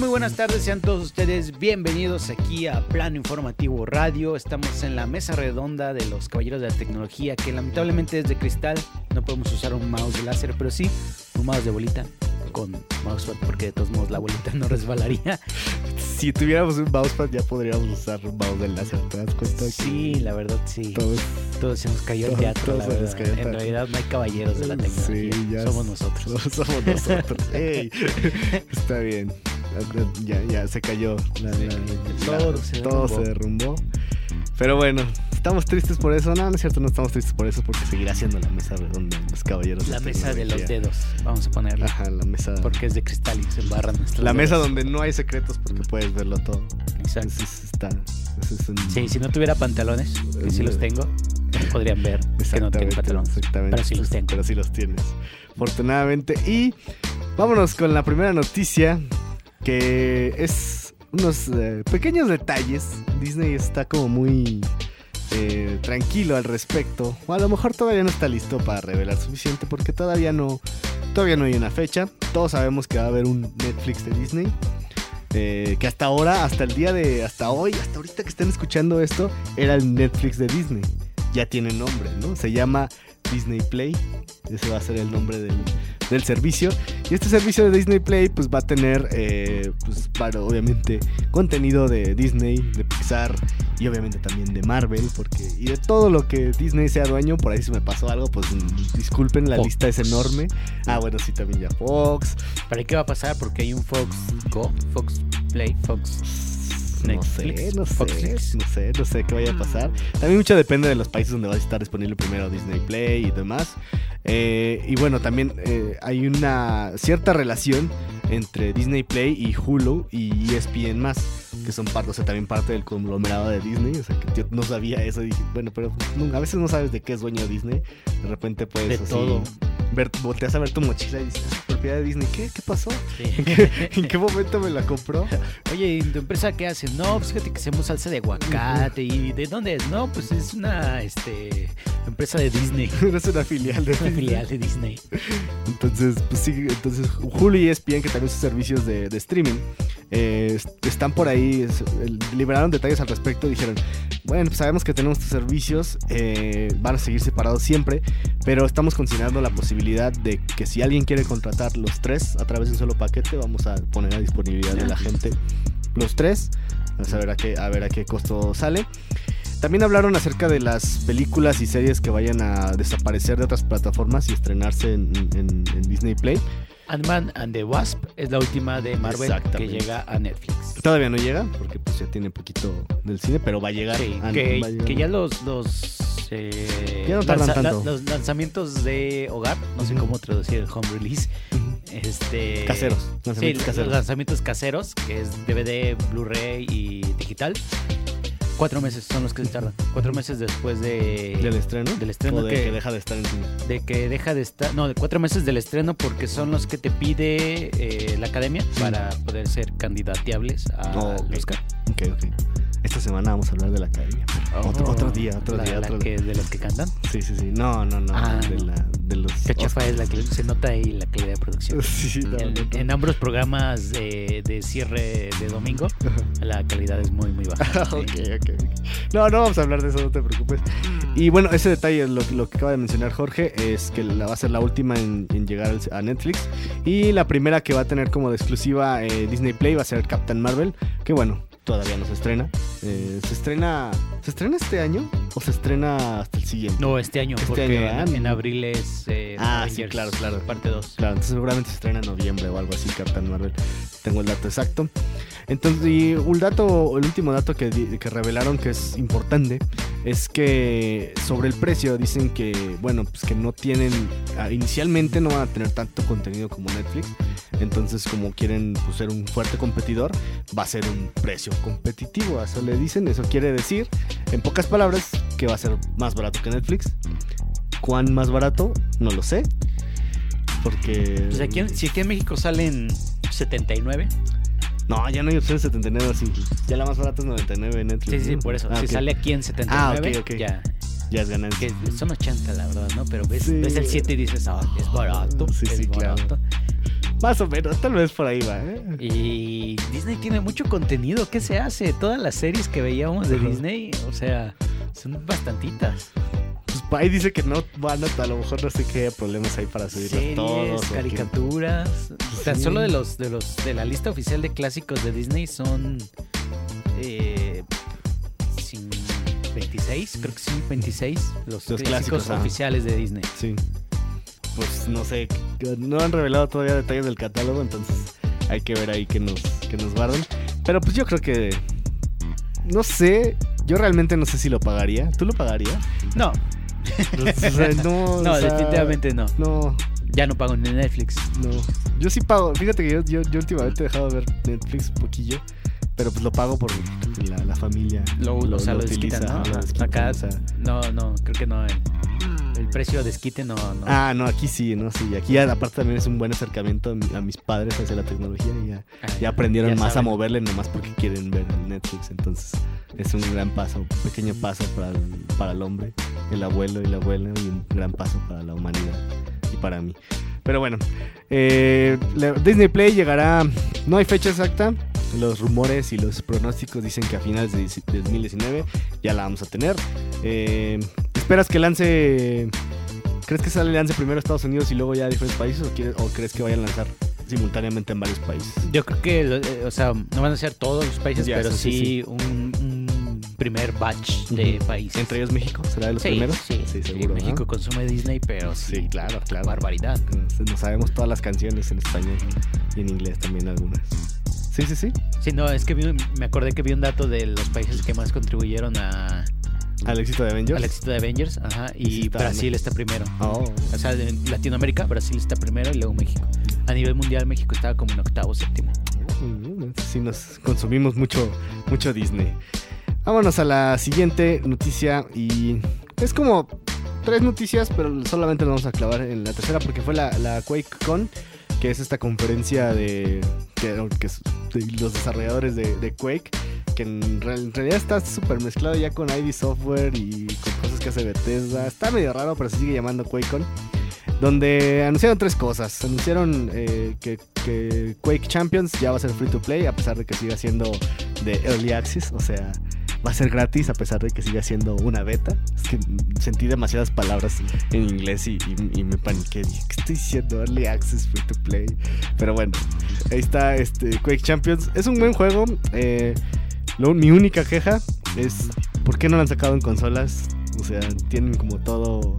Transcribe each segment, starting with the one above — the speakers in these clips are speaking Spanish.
Muy buenas tardes, sean todos ustedes bienvenidos aquí a Plano Informativo Radio. Estamos en la mesa redonda de los Caballeros de la Tecnología, que lamentablemente es de cristal. No podemos usar un mouse de láser, pero sí un mouse de bolita con mousepad, porque de todos modos la bolita no resbalaría. Si tuviéramos un mousepad ya podríamos usar un mouse de láser, ¿te das cuenta? Sí, la verdad sí. Todos, Todos se nos cayó el teatro, todos la verdad. cayó En teatro. realidad no hay caballeros de la tecnología. Sí, ya Somos nosotros. somos nosotros. Ey, está bien. Ya, ya se cayó. la- Sí, la- todo la- se todo derrumbó. se derrumbó. Pero bueno, estamos tristes por eso. No, no es cierto, no estamos tristes por eso porque seguirá siendo la mesa redonda de los caballeros. La mesa de los dedos, vamos a ponerle. Ajá, la mesa. Porque es de cristal y se embarran La mesa dedos. donde no hay secretos porque puedes verlo todo. Exacto. Está, es un- Sí, si no tuviera pantalones, que sí los tengo, podrían ver que no tengo pantalones. exactamente. Pero sí los tengo. Pero sí los tienes, afortunadamente. Y vámonos con la primera noticia, que es unos eh, pequeños detalles. Disney está como muy eh, tranquilo al respecto. O a lo mejor todavía no está listo para revelar suficiente porque todavía no, todavía no hay una fecha. Todos sabemos que va a haber un Netflix de Disney. eh, que hasta ahora, hasta el día de, hasta hoy, hasta ahorita que estén escuchando esto, era el Netflix de Disney. Ya tiene nombre, ¿no? Se llama Disney Play. Ese va a ser el nombre del, del servicio. Y este servicio de Disney Play pues va a tener, eh, pues para, obviamente, contenido de Disney, de Pixar y obviamente también de Marvel. porque Y de todo lo que Disney sea dueño, por ahí si me pasó algo, pues disculpen, la Fox. lista es enorme. Ah, bueno, sí, también ya Fox. ¿Para qué va a pasar? Porque hay un Fox Go, Fox Play, Fox. No sé, Netflix, no sé, no sé, no sé qué vaya a pasar. También mucho depende de los países donde va a estar disponible primero Disney Play y demás. Eh, y bueno, también eh, hay una cierta relación entre Disney Play y Hulu y ESPN más, que son parte, o sea, también parte del conglomerado de Disney. O sea, que yo no sabía eso. Dije, bueno, pero no, a veces no sabes de qué es dueño Disney. De repente puedes De así, todo. Ver, volteas a ver tu mochila y dices, "Ah, propiedad de Disney. ¿Qué? ¿Qué pasó? ¿En qué, en qué momento me la compró? Oye, ¿y tu empresa qué hace? No, pues fíjate que hacemos salsa de aguacate. ¿Y de dónde es? No, pues es una este, empresa de Disney. Eres una filial de Una Disney. filial de Disney. Entonces, pues sí, entonces Hulu y ESPN, que también son servicios de, de streaming, eh, est- están por ahí, es- liberaron detalles al respecto, dijeron, bueno, pues sabemos que tenemos estos servicios, eh, van a seguir separados siempre, pero estamos considerando la posibilidad de que si alguien quiere contratar los tres a través de un solo paquete, vamos a poner a disponibilidad de la gente los tres, a saber a qué, a ver a qué costo sale. También hablaron acerca de las películas y series que vayan a desaparecer de otras plataformas y estrenarse en, en- en Disney Play. Ant-Man and the Wasp es la última de Marvel que llega a Netflix. Todavía no llega, porque pues ya tiene poquito del cine, pero va a llegar. Sí, que, va a llegar. que ya los, los, eh, Ya no lanza- tanto. la- los lanzamientos de hogar, no sé Ujú. cómo traducir el home release, Ujú. Este Caseros, lanzamientos caseros. lanzamientos caseros, que es DVD, Blu-ray y digital. Cuatro meses son los que se tardan. Cuatro meses después de, ¿Del estreno? del estreno O de que- que... deja de estar en cine. de que deja de estar. No, de cuatro meses del estreno, porque son los que te pide eh, la academia para poder ser candidateables a Oh, ok. Oscar. Ok, ok. Esta semana vamos a hablar de la academia. Otro, Oh, otro día, otro la- día, la otro que, de los que cantan. Sí, sí, sí. No, no, no. Ah, de, la, de los. Qué chafa es la que se nota ahí la calidad de producción. Sí, no, en, no, no. en ambos programas de, de cierre de domingo, la calidad es muy, muy baja. ok, ok. No, no vamos a hablar de eso, no te preocupes. Y bueno, ese detalle, lo, lo que acaba de mencionar Jorge, es que la, va a ser la última en, en llegar a Netflix. Y la primera que va a tener como de exclusiva eh, Disney Play va a ser Captain Marvel, que bueno, todavía no se estrena. Eh, se estrena. ¿Se estrena este año? ¿O se estrena hasta el siguiente? No, este año, Este porque año, en, abril es eh, Ah, sí, Avengers, claro, claro. parte 2. Claro, entonces seguramente se estrena en noviembre o algo así, Captain Marvel. Tengo el dato exacto. Entonces, y un dato, el último dato que, que revelaron que es importante es que sobre el precio dicen que, bueno, pues que no tienen, ah, inicialmente no van a tener tanto contenido como Netflix. Entonces, como quieren pues, ser un fuerte competidor, va a ser un precio competitivo. Eso le dicen. Eso quiere decir, en pocas palabras, que va a ser más barato que Netflix. ¿Cuán más barato? No lo sé. Porque. Pues si aquí en México salen 79, No, ya no hay opción de 79 así. Ya la más barata es 99 en Netflix. sí, sí, por eso. Ah, si sale aquí en 79, Ah, ok, ok. ya. Ya es ganancia. Que son 80, la verdad, ¿no? Pero ves, Sí. ves el 7 y dices, ah, es barato. Sí, es sí, claro. barato. Más o menos, tal vez por ahí va, ¿eh? Y Disney tiene mucho contenido. ¿Qué se hace? Todas las series que veíamos de. Disney, o sea, son bastantitas. Ahí dice que no van a, a lo mejor no sé qué problemas hay para subirlos Series, todos. caricaturas. Tan Sí. solo de los, de los de la lista oficial de clásicos de Disney son eh, cin- 26, creo que sí, 26 los, Los clásicos, oficiales de Disney. Sí. Pues no sé, no han revelado todavía detalles del catálogo, entonces hay que ver ahí que nos, que nos guardan. Pero pues yo creo que... No sé, yo realmente no sé si lo pagaría. ¿Tú lo pagarías? No, o sea, no, no, o sea, definitivamente no. No, Ya no pago ni Netflix. no. Yo sí pago. Fíjate que yo, yo, yo últimamente he dejado de ver Netflix un poquillo. Pero pues lo pago por la, la familia. Lo, o sea, lo desquitan, ¿no? lo Ajá. desquitan, Acá, o sea. no, no, creo que no. Precio de desquite no, no. Ah, no, aquí sí, ¿no? Sí, aquí aparte también es un buen acercamiento a, mi- a mis padres hacia la tecnología y ya, Ah, ya aprendieron ya más saben. a moverle nomás porque quieren ver el Netflix. Entonces es un gran paso, un pequeño paso para el, para el hombre, el abuelo y la abuela y un gran paso para la humanidad y para mí. Pero bueno, eh, Disney Play llegará, no hay fecha exacta, los rumores y los pronósticos dicen que a finales de 2019 ya la vamos a tener. Eh, ¿Esperas que lance, crees que sale lance primero a Estados Unidos y luego ya a diferentes países o, quieres- o crees que vayan a lanzar simultáneamente en varios países? Yo creo que, eh, o sea, no van a ser todos los países, Ya, pero sí, sí, sí, sí. Un, un primer batch de Ujú. países. ¿Entre ellos México? ¿Será de los sí, primeros? Sí, sí, sí, seguro. ¿no? México consume Disney, pero sí, Sí, claro, claro. barbaridad. Nos, nos sabemos todas las canciones en español y en inglés también algunas. Sí, sí, sí. Sí, no, es que vi me acordé que vi un dato de los países que más contribuyeron a, Al éxito de Avengers. al éxito de Avengers, ajá, Y Brasil está primero. Oh. O sea, en Latinoamérica, Brasil está primero y luego México. A nivel mundial, México estaba como en octavo, séptimo. Sí, nos consumimos mucho, mucho Disney. Vámonos a la siguiente noticia y es como tres noticias, pero solamente nos vamos a clavar en la tercera porque fue la, la QuakeCon, que es esta conferencia de, que, que es de los desarrolladores de, de Quake, que en, real- en realidad está súper mezclado ya con ID Software y con cosas que hace Bethesda. Está medio raro, pero se sigue llamando QuakeCon. Donde anunciaron tres cosas. Anunciaron eh, que, Quake Champions ya va a ser free to play, a pesar de que siga siendo de Early Access. O sea, va a ser gratis, a pesar de que siga siendo una beta. Es que sentí demasiadas palabras en inglés y me paniqué. Dije, ¿qué estoy diciendo? Early Access, free to play. Pero bueno, ahí está este Quake Champions. Es un buen juego. eh, lo- mi única queja es: ¿por qué no lo han sacado en consolas? O sea, tienen como todo.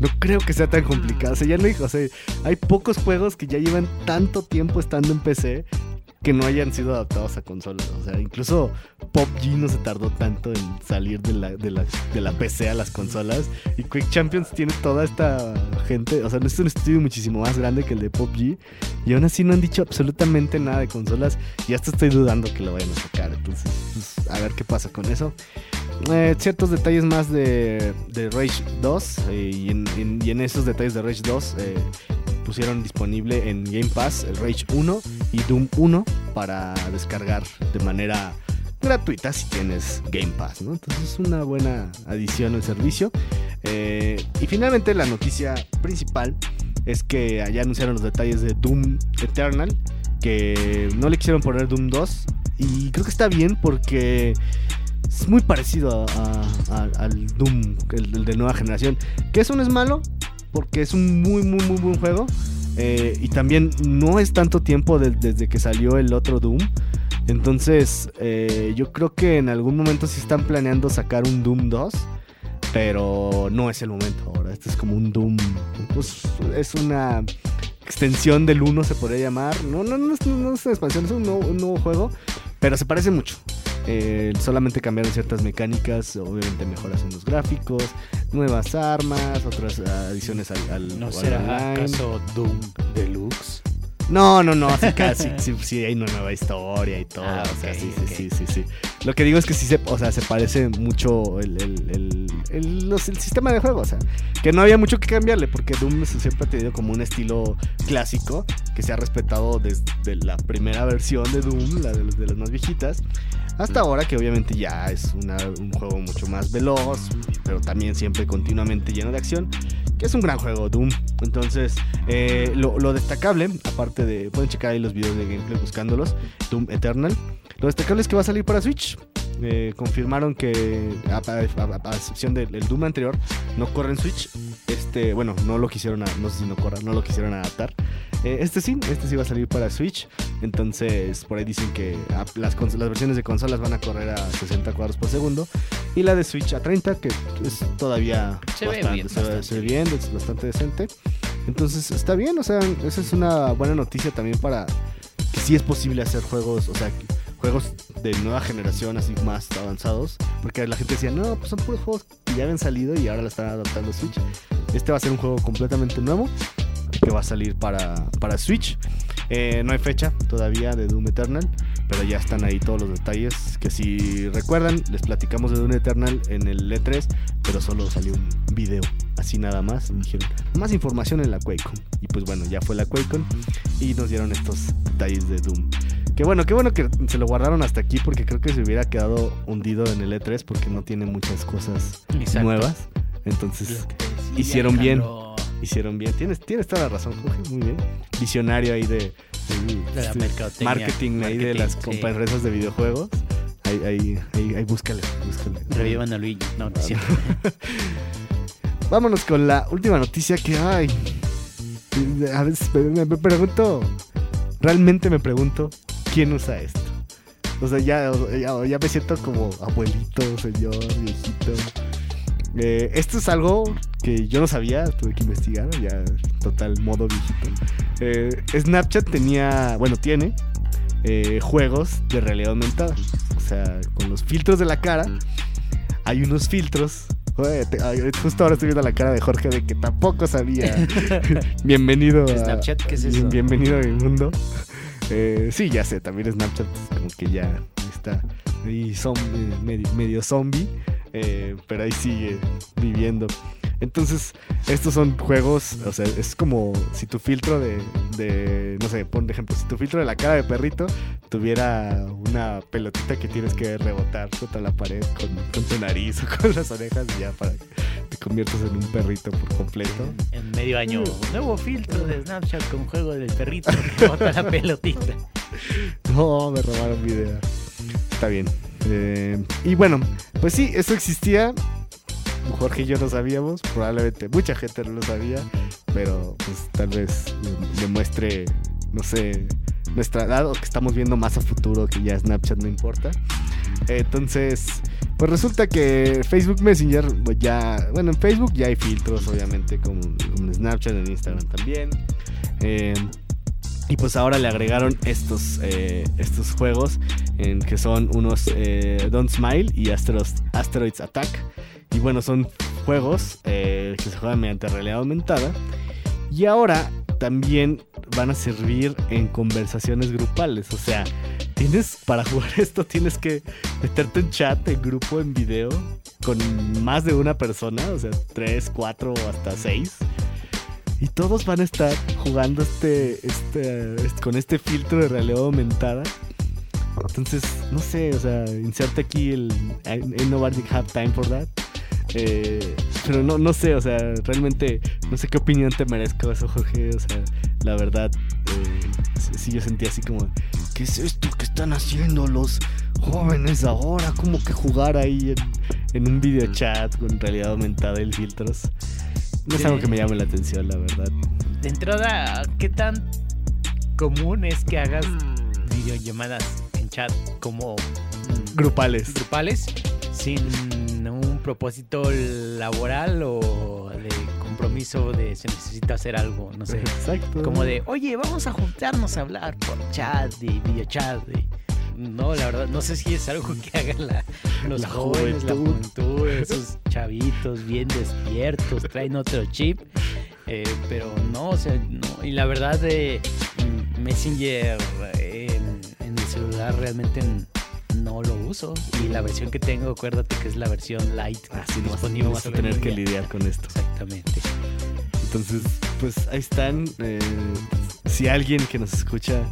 No creo que sea tan complicado. O sea, ya no hay, o sea, hay pocos juegos que ya llevan tanto tiempo estando en PC que no hayan sido adaptados a consolas. O sea, incluso PUBG no se tardó tanto en salir de la, de la, de la PC a las consolas. Y Quick Champions tiene toda esta gente. O sea, es un estudio muchísimo más grande que el de PUBG. Y aún así no han dicho absolutamente nada de consolas. Y hasta estoy dudando que lo vayan a sacar. Entonces, pues, a ver qué pasa con eso. Eh, ciertos detalles más de, de Rage 2. eh, y, en, en- y en esos detalles de Rage 2 eh, pusieron disponible en Game Pass el Rage 1 y Doom 1 para descargar de manera gratuita si tienes Game Pass. Entonces es una buena adición al servicio. Eh, y finalmente la noticia principal es que allá anunciaron los detalles de Doom Eternal, que no le quisieron poner Doom 2 y creo que está bien porque es muy parecido a- al Doom, el de nueva generación, que eso no es malo porque es un muy muy muy buen juego. Eh, y también no es tanto tiempo de- desde que salió el otro Doom. Entonces, eh, yo creo que en algún momento sí están planeando sacar un Doom 2. Pero no es el momento ahora. Este es como un Doom. Pues es una extensión del 1, se podría llamar. No, no, no, es, no es una expansión, es un nuevo, un nuevo juego. Pero se parece mucho. Eh, solamente cambiaron ciertas mecánicas, obviamente mejoras en los gráficos, nuevas armas, otras adiciones al, al ¿No al será online. acaso Doom Deluxe? No, no, no, sí, casi, sí, sí, hay una nueva historia y todo. Ah, o sea, sí, sí, sí, sí. Lo que digo es que sí se, o sea, se parece mucho el, el, el, el- los- el sistema de juego, o sea, que no había mucho que cambiarle, porque Doom siempre ha tenido como un estilo clásico que se ha respetado desde la primera versión de Doom, la de, de las más viejitas, hasta ahora que obviamente ya es una- un juego mucho más veloz, pero también siempre continuamente lleno de acción, que es un gran juego Doom. Entonces, eh, lo, lo destacable, aparte de, pueden checar ahí los videos de gameplay buscándolos, Doom Eternal, lo destacable es que va a salir para Switch. Eh, confirmaron que, a, a- a- a excepción del el Doom anterior, no corre en Switch. Este, bueno, no lo quisieron, no sé si no corra, no lo quisieron adaptar. Eh, este sí, este sí va a salir para Switch. Entonces, por ahí dicen que las, las versiones de consolas van a correr a 60 cuadros por segundo. Y la de Switch a 30, que es todavía Se ve bastante, bien, se ve- bastante se ve bien, es bastante decente. Entonces, está bien, o sea, esa es una buena noticia también para que sí es posible hacer juegos, o sea, juegos de nueva generación, así más avanzados. Porque la gente decía, no, pues son puros juegos que ya habían salido y ahora la están adaptando a Switch. Este va a ser un juego completamente nuevo que va a salir para, para Switch. Eh, no hay fecha todavía de Doom Eternal, pero ya están ahí todos los detalles. Que si recuerdan, les platicamos de Doom Eternal en el E3, pero solo salió un video, así nada más. Y dijeron, más información en la QuakeCon. Y pues bueno, ya fue la QuakeCon y nos dieron estos detalles de Doom. Que bueno, qué bueno que se lo guardaron hasta aquí porque creo que se hubiera quedado hundido en el E3 porque no tiene muchas cosas Exacto. nuevas. Entonces, hicieron bien. Hicieron bien. Tienes, tienes toda la razón, Jorge. Muy bien. Visionario ahí de, de- De la mercadotecnia, marketing, ahí de las sí. empresas de videojuegos. Ahí, ahí, ahí, ahí búscale, búscale. Revivan a Luigi. No, no es cierto. Vámonos con la última noticia que hay. A veces me pregunto, realmente me pregunto, ¿quién usa esto? O sea, ya, ya, ya me siento como abuelito, señor, viejito. Eh, esto es algo que yo no sabía, tuve que investigar, ya total modo viejito. Eh, Snapchat tenía, bueno, tiene eh, juegos de realidad aumentada. O sea, con los filtros de la cara, hay unos filtros. Te- justo ahora estoy viendo la cara de Jorge de que tampoco sabía. Bienvenido a Snapchat, ¿qué es eso? Bienvenido a mi mundo. Eh, sí, ya sé, también Snapchat como que ya está ahí zom- medio, medio zombie, eh, pero ahí sigue viviendo. Entonces, estos son juegos, o sea, es como si tu filtro de, de, no sé, pon de ejemplo, si tu filtro de la cara de perrito tuviera una pelotita que tienes que rebotar contra la pared con, con tu nariz o con las orejas y ya para que te conviertas en un perrito por completo. En medio año, nuevo filtro de Snapchat con juego del perrito que bota la pelotita. No, me robaron mi idea. Está bien. Eh, y bueno, pues sí, eso existía. Jorge y yo no sabíamos. Probablemente mucha gente no lo sabía. Pero pues tal vez demuestre, no sé, nuestra edad o que estamos viendo más a futuro que ya Snapchat no importa. Entonces, pues resulta que Facebook Messenger, pues ya, bueno, en Facebook ya hay filtros, obviamente, como, Snapchat, en Instagram también. Eh, y pues ahora le agregaron estos, eh, estos juegos en que son unos eh, Don't Smile y Asteroids Attack. Y bueno, son juegos que se juegan mediante realidad aumentada. Y ahora también van a servir en conversaciones grupales. O sea, tienes para jugar esto tienes que meterte en chat, en grupo, en video, con más de una persona. O sea, tres, cuatro hasta seis. Y todos van a estar jugando este, este, este- con este filtro de realidad aumentada. Entonces, no sé, o sea, inserte aquí el Ain't nobody have time for that. Eh, pero no, no sé, o sea, realmente no sé qué opinión te merezco eso, Jorge. O sea, la verdad, eh, sí, yo sentía así como, ¿qué es esto que están haciendo los jóvenes ahora? Como que jugar ahí en, en un video chat con realidad aumentada y filtros. No es Sí. algo que me llame la atención, la verdad. De entrada, ¿qué tan común es que hagas videollamadas en chat como mm, Grupales. grupales sin propósito laboral o de compromiso de se necesita hacer algo, no sé. Exacto. Como de, oye, vamos a juntarnos a hablar por chat y videochat. y- No, la verdad, no sé si es algo que hagan la- los La jóvenes, la juventud. juventud, esos chavitos bien despiertos, traen otro chip. eh, pero no, o sea, no. Y la verdad, eh, mm, Messenger en, en el celular realmente n- no lo uso. Y la versión que tengo, acuérdate que es la versión light. Así no vas, disponible no vas a tener que lidiar con esto. Exactamente. Entonces, pues ahí están. eh, si alguien que nos escucha,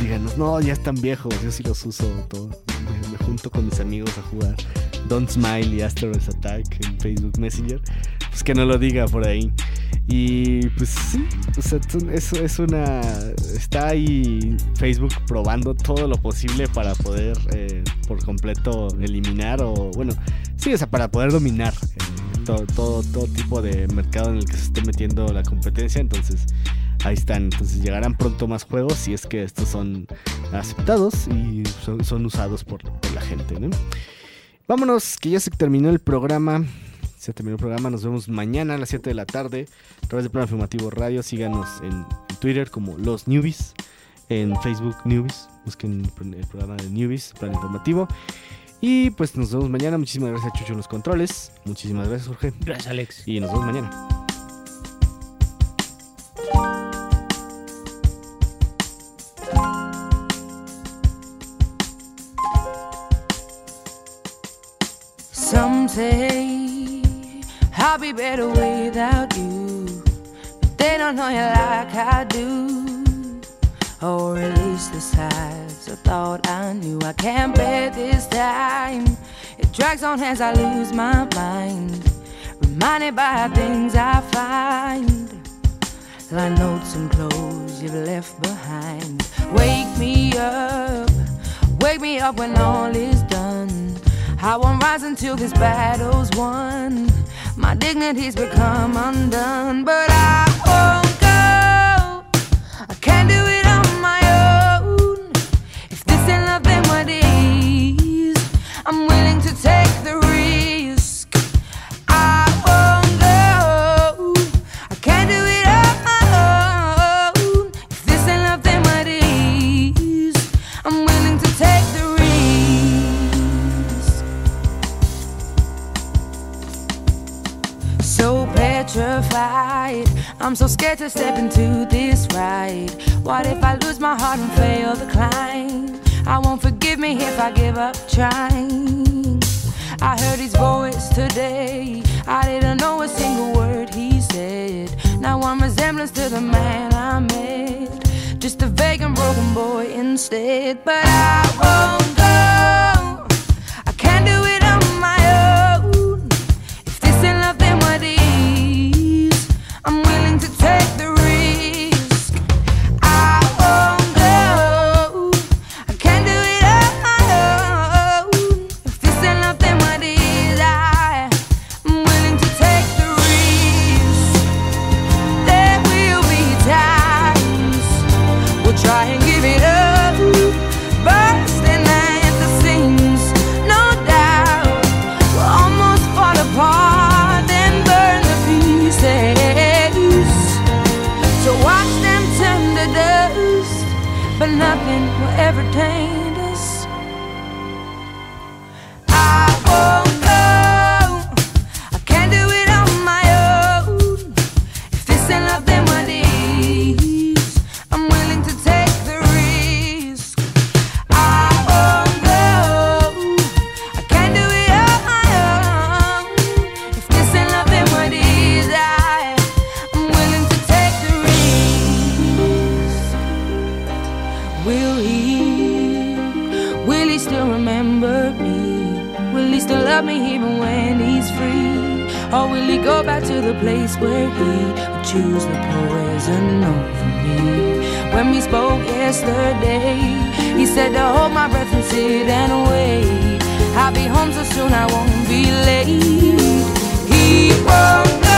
díganos, no, ya están viejos, yo sí los uso. Todo. Me, me junto con mis amigos a jugar Don't Smile y Asteroids Attack en Facebook Messenger. Pues que no lo diga por ahí. Y pues sí, o sea, eso es una... Está ahí Facebook probando todo lo posible para poder eh, por completo eliminar o, bueno, sí, o sea, para poder dominar eh, todo, todo, todo tipo de mercado en el que se esté metiendo la competencia. Entonces, ahí están. Entonces, llegarán pronto más juegos si es que estos son aceptados y son, usados por la gente, ¿no? Vámonos, que ya se terminó el programa. Se terminó el programa. Nos vemos mañana a las 7 de la tarde a través de Plan Afirmativo Radio. Síganos en Twitter como Los Newbies. En Facebook Newbies. Busquen el programa de Newbies, Plan Informativo. Y pues nos vemos mañana. Muchísimas gracias a Chucho en los controles. Muchísimas gracias, Jorge. Gracias, Alex. Y nos vemos mañana. They know you like I do. Or at least the sides I thought I knew. I can't bear this time. It drags on as I lose my mind. Reminded by things I find. Like notes and clothes you've left behind. Wake me up, wake me up when all is done. I won't rise until this battle's won. My dignity's become undone, but I I'm so scared to step into this ride. What if I lose my heart and fail the climb? I won't forgive me if I give up trying. I heard his voice today. I didn't know a single word he said. Now I'm resemblance to the man I met. Just a vague and broken boy instead. But I won't to dust, but nothing will ever taint love me even when he's free? Or will he go back to the place where he would choose the poison over me? When we spoke yesterday, he said to hold my breath and sit and wait. I'll be home so soon I won't be late. He won't